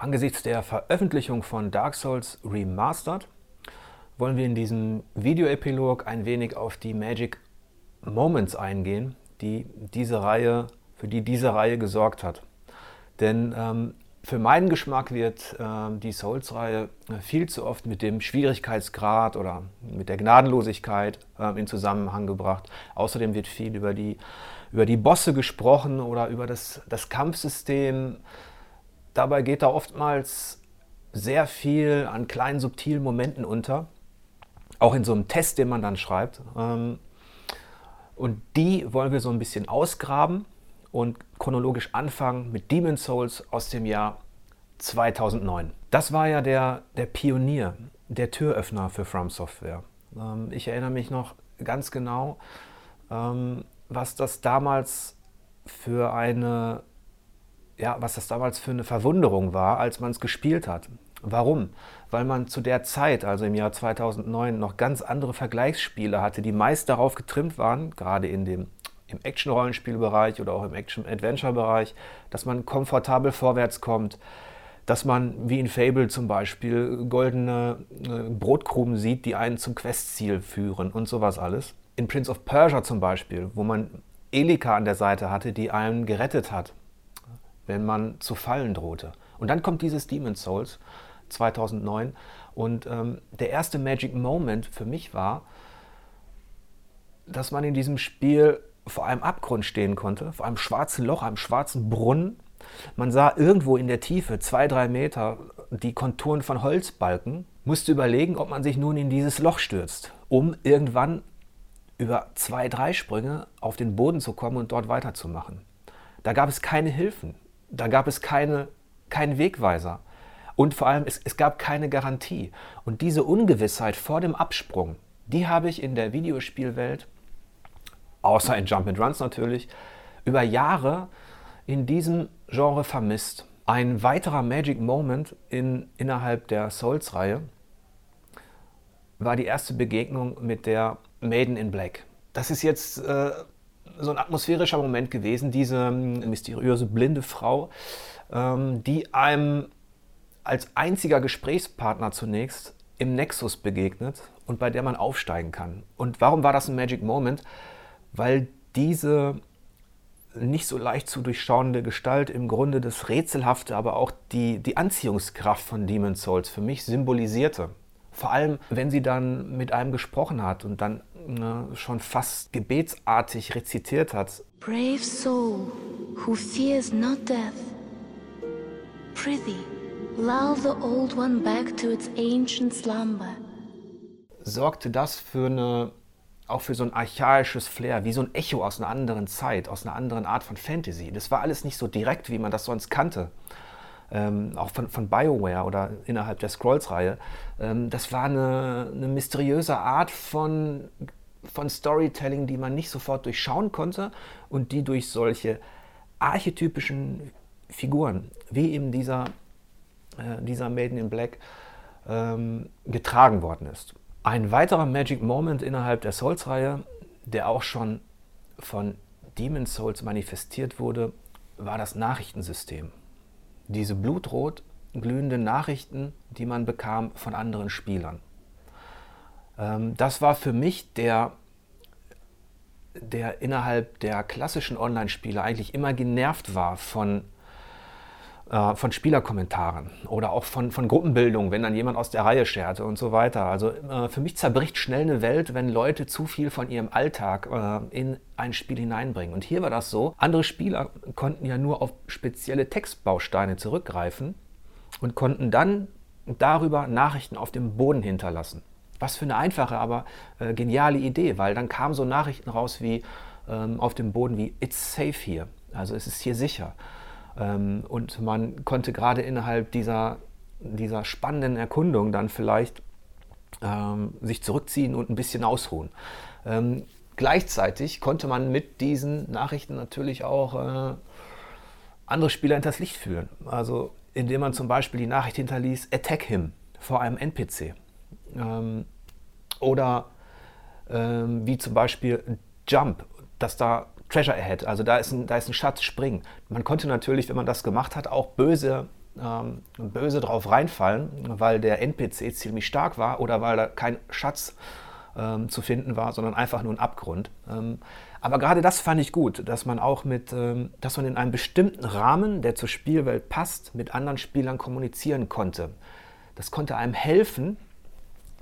Angesichts der Veröffentlichung von Dark Souls Remastered wollen wir in diesem Videoepilog ein wenig auf die Magic Moments eingehen, die diese Reihe, für die diese Reihe gesorgt hat. Denn ähm, für meinen Geschmack wird äh, die Souls-Reihe viel zu oft mit dem Schwierigkeitsgrad oder mit der Gnadenlosigkeit äh, in Zusammenhang gebracht. Außerdem wird viel über die, über die Bosse gesprochen oder über das, das Kampfsystem Dabei geht da oftmals sehr viel an kleinen subtilen Momenten unter, auch in so einem Test, den man dann schreibt. Ähm, und die wollen wir so ein bisschen ausgraben und chronologisch anfangen mit Demon's Souls aus dem Jahr 2009. Das war ja der, der Pionier, der Türöffner für From Software. Ähm, ich erinnere mich noch ganz genau, ähm, was das damals für eine ja, was das damals für eine Verwunderung war, als man es gespielt hat. Warum? Weil man zu der Zeit, also im Jahr 2009, noch ganz andere Vergleichsspiele hatte, die meist darauf getrimmt waren, gerade in dem, im Action-Rollenspielbereich oder auch im Action-Adventure-Bereich, dass man komfortabel vorwärts kommt, dass man wie in Fable zum Beispiel goldene äh, Brotkrumen sieht, die einen zum Questziel führen und sowas alles. In Prince of Persia zum Beispiel, wo man Elika an der Seite hatte, die einen gerettet hat wenn man zu fallen drohte. Und dann kommt dieses Demon's Souls 2009 und ähm, der erste Magic Moment für mich war, dass man in diesem Spiel vor einem Abgrund stehen konnte, vor einem schwarzen Loch, einem schwarzen Brunnen. Man sah irgendwo in der Tiefe, zwei, drei Meter, die Konturen von Holzbalken, musste überlegen, ob man sich nun in dieses Loch stürzt, um irgendwann über zwei, drei Sprünge auf den Boden zu kommen und dort weiterzumachen. Da gab es keine Hilfen. Da gab es keine, keinen Wegweiser. Und vor allem, es, es gab keine Garantie. Und diese Ungewissheit vor dem Absprung, die habe ich in der Videospielwelt, außer in Jump and Runs natürlich, über Jahre in diesem Genre vermisst. Ein weiterer Magic Moment in, innerhalb der Souls-Reihe war die erste Begegnung mit der Maiden in Black. Das ist jetzt äh, so ein atmosphärischer Moment gewesen, diese ähm, mysteriöse blinde Frau, ähm, die einem als einziger Gesprächspartner zunächst im Nexus begegnet und bei der man aufsteigen kann. Und warum war das ein Magic Moment? Weil diese nicht so leicht zu durchschauende Gestalt im Grunde das Rätselhafte, aber auch die, die Anziehungskraft von Demon's Souls für mich symbolisierte. Vor allem, wenn sie dann mit einem gesprochen hat und dann ne, schon fast gebetsartig rezitiert hat. Brave soul, who fears not death. Prithee, lull the old one back to its ancient slumber. Sorgte das für eine auch für so ein archaisches Flair, wie so ein Echo aus einer anderen Zeit, aus einer anderen Art von Fantasy. Das war alles nicht so direkt, wie man das sonst kannte ähm, auch von, von BioWare oder innerhalb der Scrolls-Reihe. Ähm, das war eine, eine mysteriöse Art von, von Storytelling, die man nicht sofort durchschauen konnte und die durch solche archetypischen Figuren, wie eben dieser, äh, dieser Maiden in Black, ähm, getragen worden ist. Ein weiterer Magic Moment innerhalb der Souls-Reihe, der auch schon von Demon's Souls manifestiert wurde, war das Nachrichtensystem diese blutrot glühenden Nachrichten, die man bekam von anderen Spielern. Ähm, das war für mich der, der innerhalb der klassischen Online-Spiele eigentlich immer genervt war von äh, von Spielerkommentaren oder auch von, von Gruppenbildung, wenn dann jemand aus der Reihe scherte und so weiter. Also äh, für mich zerbricht schnell eine Welt, wenn Leute zu viel von ihrem Alltag äh, in ein Spiel hineinbringen. Und hier war das so, andere Spieler konnten ja nur auf spezielle Textbausteine zurückgreifen und konnten dann darüber Nachrichten auf dem Boden hinterlassen. Was für eine einfache, aber äh, geniale Idee, weil dann kamen so Nachrichten raus wie ähm, auf dem Boden wie It's safe here, also es ist hier sicher. Ähm, und man konnte gerade innerhalb dieser, dieser spannenden Erkundung dann vielleicht ähm, sich zurückziehen und ein bisschen ausruhen. Ähm, gleichzeitig konnte man mit diesen Nachrichten natürlich auch äh, andere Spieler hinters Licht führen. Also indem man zum Beispiel die Nachricht hinterließ, attack him vor einem NPC. Ähm, oder ähm, wie zum Beispiel Jump, dass da Treasure Ahead, also da ist ein, da ist ein Schatz, springen. Man konnte natürlich, wenn man das gemacht hat, auch böse ähm, böse drauf reinfallen, weil der NPC ziemlich stark war oder weil da kein Schatz ähm, zu finden war, sondern einfach nur ein Abgrund. Ähm, aber gerade das fand ich gut, dass man auch mit, ähm, dass man in einem bestimmten Rahmen, der zur Spielwelt passt, mit anderen Spielern kommunizieren konnte. Das konnte einem helfen,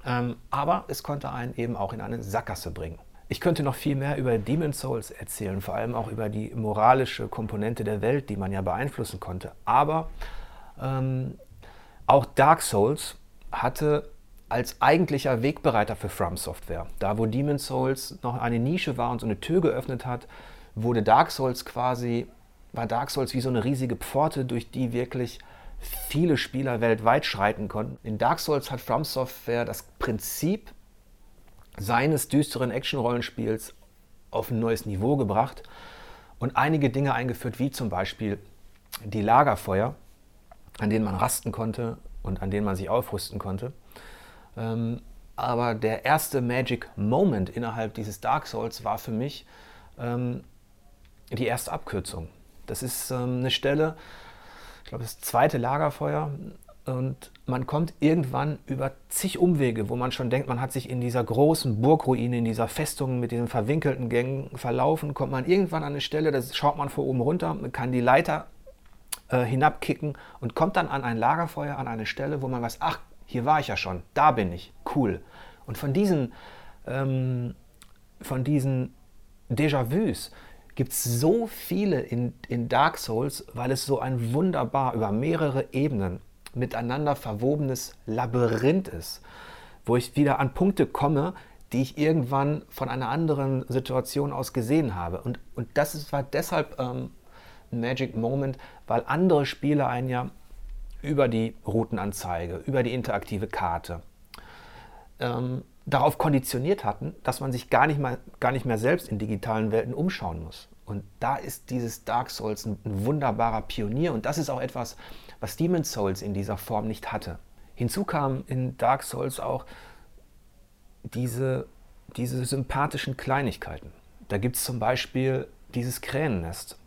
ähm, aber es konnte einen eben auch in eine Sackgasse bringen. Ich könnte noch viel mehr über Demon's Souls erzählen, vor allem auch über die moralische Komponente der Welt, die man ja beeinflussen konnte. Aber ähm, auch Dark Souls hatte als eigentlicher Wegbereiter für From Software. Da, wo Demon's Souls noch eine Nische war und so eine Tür geöffnet hat, wurde Dark Souls quasi, war Dark Souls wie so eine riesige Pforte, durch die wirklich viele Spieler weltweit schreiten konnten. In Dark Souls hat From Software das Prinzip seines düsteren Action-Rollenspiels auf ein neues Niveau gebracht und einige Dinge eingeführt, wie zum Beispiel die Lagerfeuer, an denen man rasten konnte und an denen man sich aufrüsten konnte. Ähm, aber der erste Magic Moment innerhalb dieses Dark Souls war für mich ähm, die erste Abkürzung. Das ist ähm, eine Stelle, ich glaube, das zweite Lagerfeuer. Und man kommt irgendwann über zig Umwege, wo man schon denkt, man hat sich in dieser großen Burgruine, in dieser Festung mit diesen verwinkelten Gängen verlaufen, kommt man irgendwann an eine Stelle, da schaut man von oben runter, kann die Leiter äh, hinabkicken und kommt dann an ein Lagerfeuer, an eine Stelle, wo man weiß, ach, hier war ich ja schon, da bin ich, cool. Und von diesen, ähm, von diesen Déjà-vus gibt es so viele in, in Dark Souls, weil es so ein wunderbar über mehrere Ebenen miteinander verwobenes Labyrinth ist, wo ich wieder an Punkte komme, die ich irgendwann von einer anderen Situation aus gesehen habe. Und, und das ist, war deshalb ähm, ein Magic Moment, weil andere Spiele einen ja über die Routenanzeige, über die interaktive Karte ähm, darauf konditioniert hatten, dass man sich gar nicht, mal, gar nicht mehr selbst in digitalen Welten umschauen muss. Und da ist dieses Dark Souls ein, ein wunderbarer Pionier und das ist auch etwas, was Demon's Souls in dieser Form nicht hatte. Hinzu kam in Dark Souls auch diese, diese sympathischen Kleinigkeiten. Da gibt es zum Beispiel dieses Kränennest.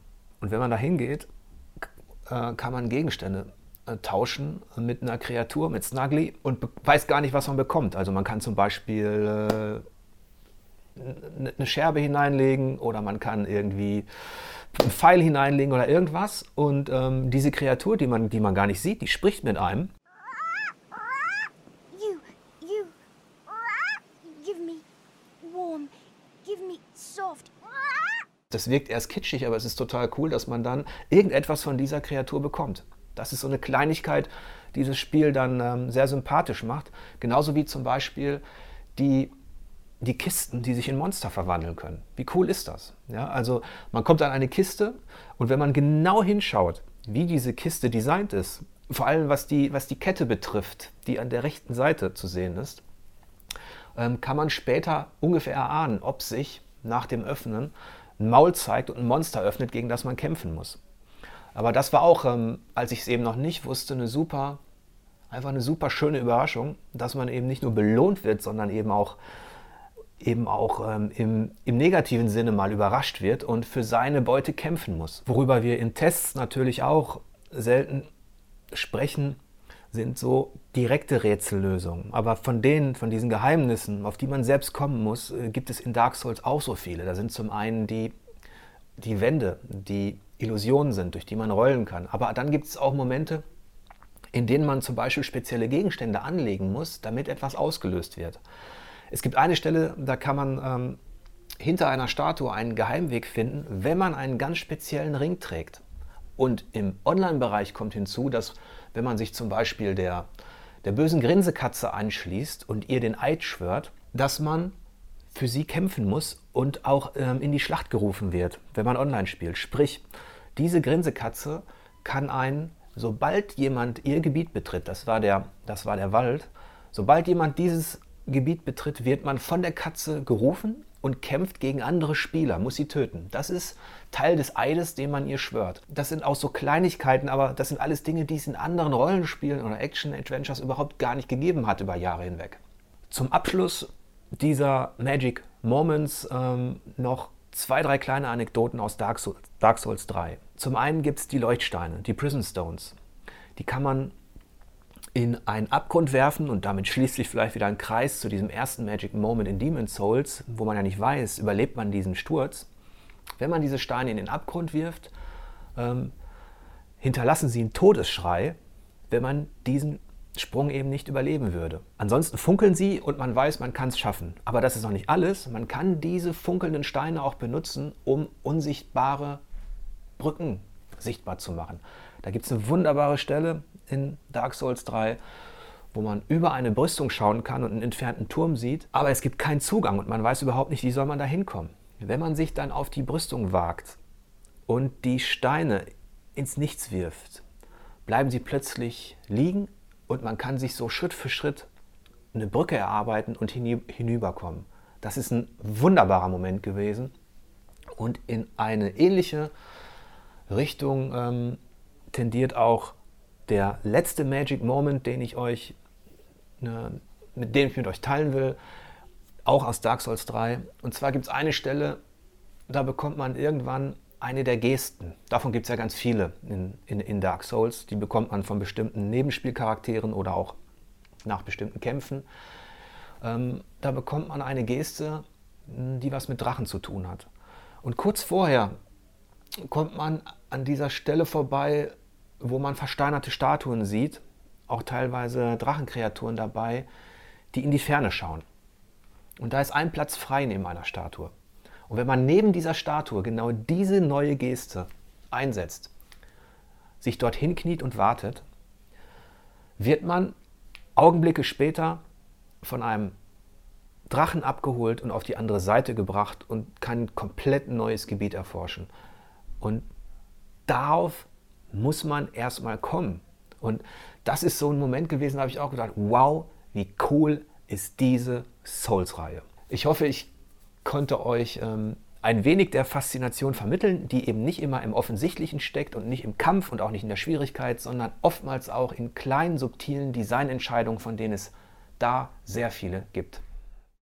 Und wenn man da hingeht, äh, kann man Gegenstände tauschen mit einer Kreatur, mit Snuggly und weiß gar nicht, was man bekommt. Also man kann zum Beispiel äh, eine Scherbe hineinlegen oder man kann irgendwie einen Pfeil hineinlegen oder irgendwas. Und ähm, diese Kreatur, die man, die man gar nicht sieht, die spricht mit einem. Das wirkt erst kitschig, aber es ist total cool, dass man dann irgendetwas von dieser Kreatur bekommt. Das ist so eine Kleinigkeit, die das Spiel dann ähm, sehr sympathisch macht. Genauso wie zum Beispiel die, die Kisten, die sich in Monster verwandeln können. Wie cool ist das? Ja, also man kommt an eine Kiste und wenn man genau hinschaut, wie diese Kiste designt ist, vor allem was die, was die Kette betrifft, die an der rechten Seite zu sehen ist, ähm, kann man später ungefähr erahnen, ob sich nach dem Öffnen ein Maul zeigt und ein Monster öffnet, gegen das man kämpfen muss. Aber das war auch, ähm, als ich es eben noch nicht wusste, eine super, einfach eine super schöne Überraschung, dass man eben nicht nur belohnt wird, sondern eben auch, eben auch ähm, im, im negativen Sinne mal überrascht wird und für seine Beute kämpfen muss. Worüber wir in Tests natürlich auch selten sprechen, sind so direkte Rätsellösungen. Aber von denen, von diesen Geheimnissen, auf die man selbst kommen muss, äh, gibt es in Dark Souls auch so viele. Da sind zum einen die, die Wände, die Illusionen sind, durch die man rollen kann. Aber dann gibt es auch Momente, in denen man zum Beispiel spezielle Gegenstände anlegen muss, damit etwas ausgelöst wird. Es gibt eine Stelle, da kann man ähm, hinter einer Statue einen Geheimweg finden, wenn man einen ganz speziellen Ring trägt. Und im Online-Bereich kommt hinzu, dass wenn man sich zum Beispiel der, der bösen Grinsekatze anschließt und ihr den Eid schwört, dass man für sie kämpfen muss und auch ähm, in die Schlacht gerufen wird, wenn man online spielt. Sprich, diese Grinsekatze kann einen, sobald jemand ihr Gebiet betritt, das war der, das war der Wald, sobald jemand dieses Gebiet betritt, wird man von der Katze gerufen und kämpft gegen andere Spieler, muss sie töten. Das ist Teil des Eides, den man ihr schwört. Das sind auch so Kleinigkeiten, aber das sind alles Dinge, die es in anderen Rollenspielen oder Action-Adventures überhaupt gar nicht gegeben hat über Jahre hinweg. Zum Abschluss dieser Magic Moments ähm, noch zwei, drei kleine Anekdoten aus Dark Souls, Dark Souls 3. Zum einen gibt es die Leuchtsteine, die Prison Stones. Die kann man in einen Abgrund werfen und damit schließt sich vielleicht wieder ein Kreis zu diesem ersten Magic Moment in Demon's Souls, wo man ja nicht weiß, überlebt man diesen Sturz. Wenn man diese Steine in den Abgrund wirft, ähm, hinterlassen sie einen Todesschrei, wenn man diesen Sprung eben nicht überleben würde. Ansonsten funkeln sie und man weiß, man kann es schaffen. Aber das ist noch nicht alles. Man kann diese funkelnden Steine auch benutzen, um unsichtbare Brücken sichtbar zu machen. Da gibt es eine wunderbare Stelle in Dark Souls 3, wo man über eine Brüstung schauen kann und einen entfernten Turm sieht, aber es gibt keinen Zugang und man weiß überhaupt nicht, wie soll man da hinkommen. Wenn man sich dann auf die Brüstung wagt und die Steine ins Nichts wirft, bleiben sie plötzlich liegen und man kann sich so Schritt für Schritt eine Brücke erarbeiten und hinüberkommen. Das ist ein wunderbarer Moment gewesen und in eine ähnliche Richtung ähm, tendiert auch der letzte Magic Moment, den ich euch, ne, mit dem ich mit euch teilen will, auch aus Dark Souls 3. Und zwar gibt es eine Stelle, da bekommt man irgendwann eine der Gesten. Davon gibt es ja ganz viele in, in, in Dark Souls. Die bekommt man von bestimmten Nebenspielcharakteren oder auch nach bestimmten Kämpfen. Ähm, da bekommt man eine Geste, die was mit Drachen zu tun hat. Und kurz vorher kommt man an dieser Stelle vorbei, wo man versteinerte Statuen sieht, auch teilweise Drachenkreaturen dabei, die in die Ferne schauen. Und da ist ein Platz frei neben einer Statue. Und wenn man neben dieser Statue genau diese neue Geste einsetzt, sich dorthin kniet und wartet, wird man Augenblicke später von einem Drachen abgeholt und auf die andere Seite gebracht und kann ein komplett neues Gebiet erforschen. Und darauf muss man erstmal kommen. Und das ist so ein Moment gewesen, da habe ich auch gedacht, wow, wie cool ist diese Souls-Reihe. Ich hoffe, ich konnte euch ähm, ein wenig der Faszination vermitteln, die eben nicht immer im Offensichtlichen steckt und nicht im Kampf und auch nicht in der Schwierigkeit, sondern oftmals auch in kleinen, subtilen Designentscheidungen, von denen es da sehr viele gibt.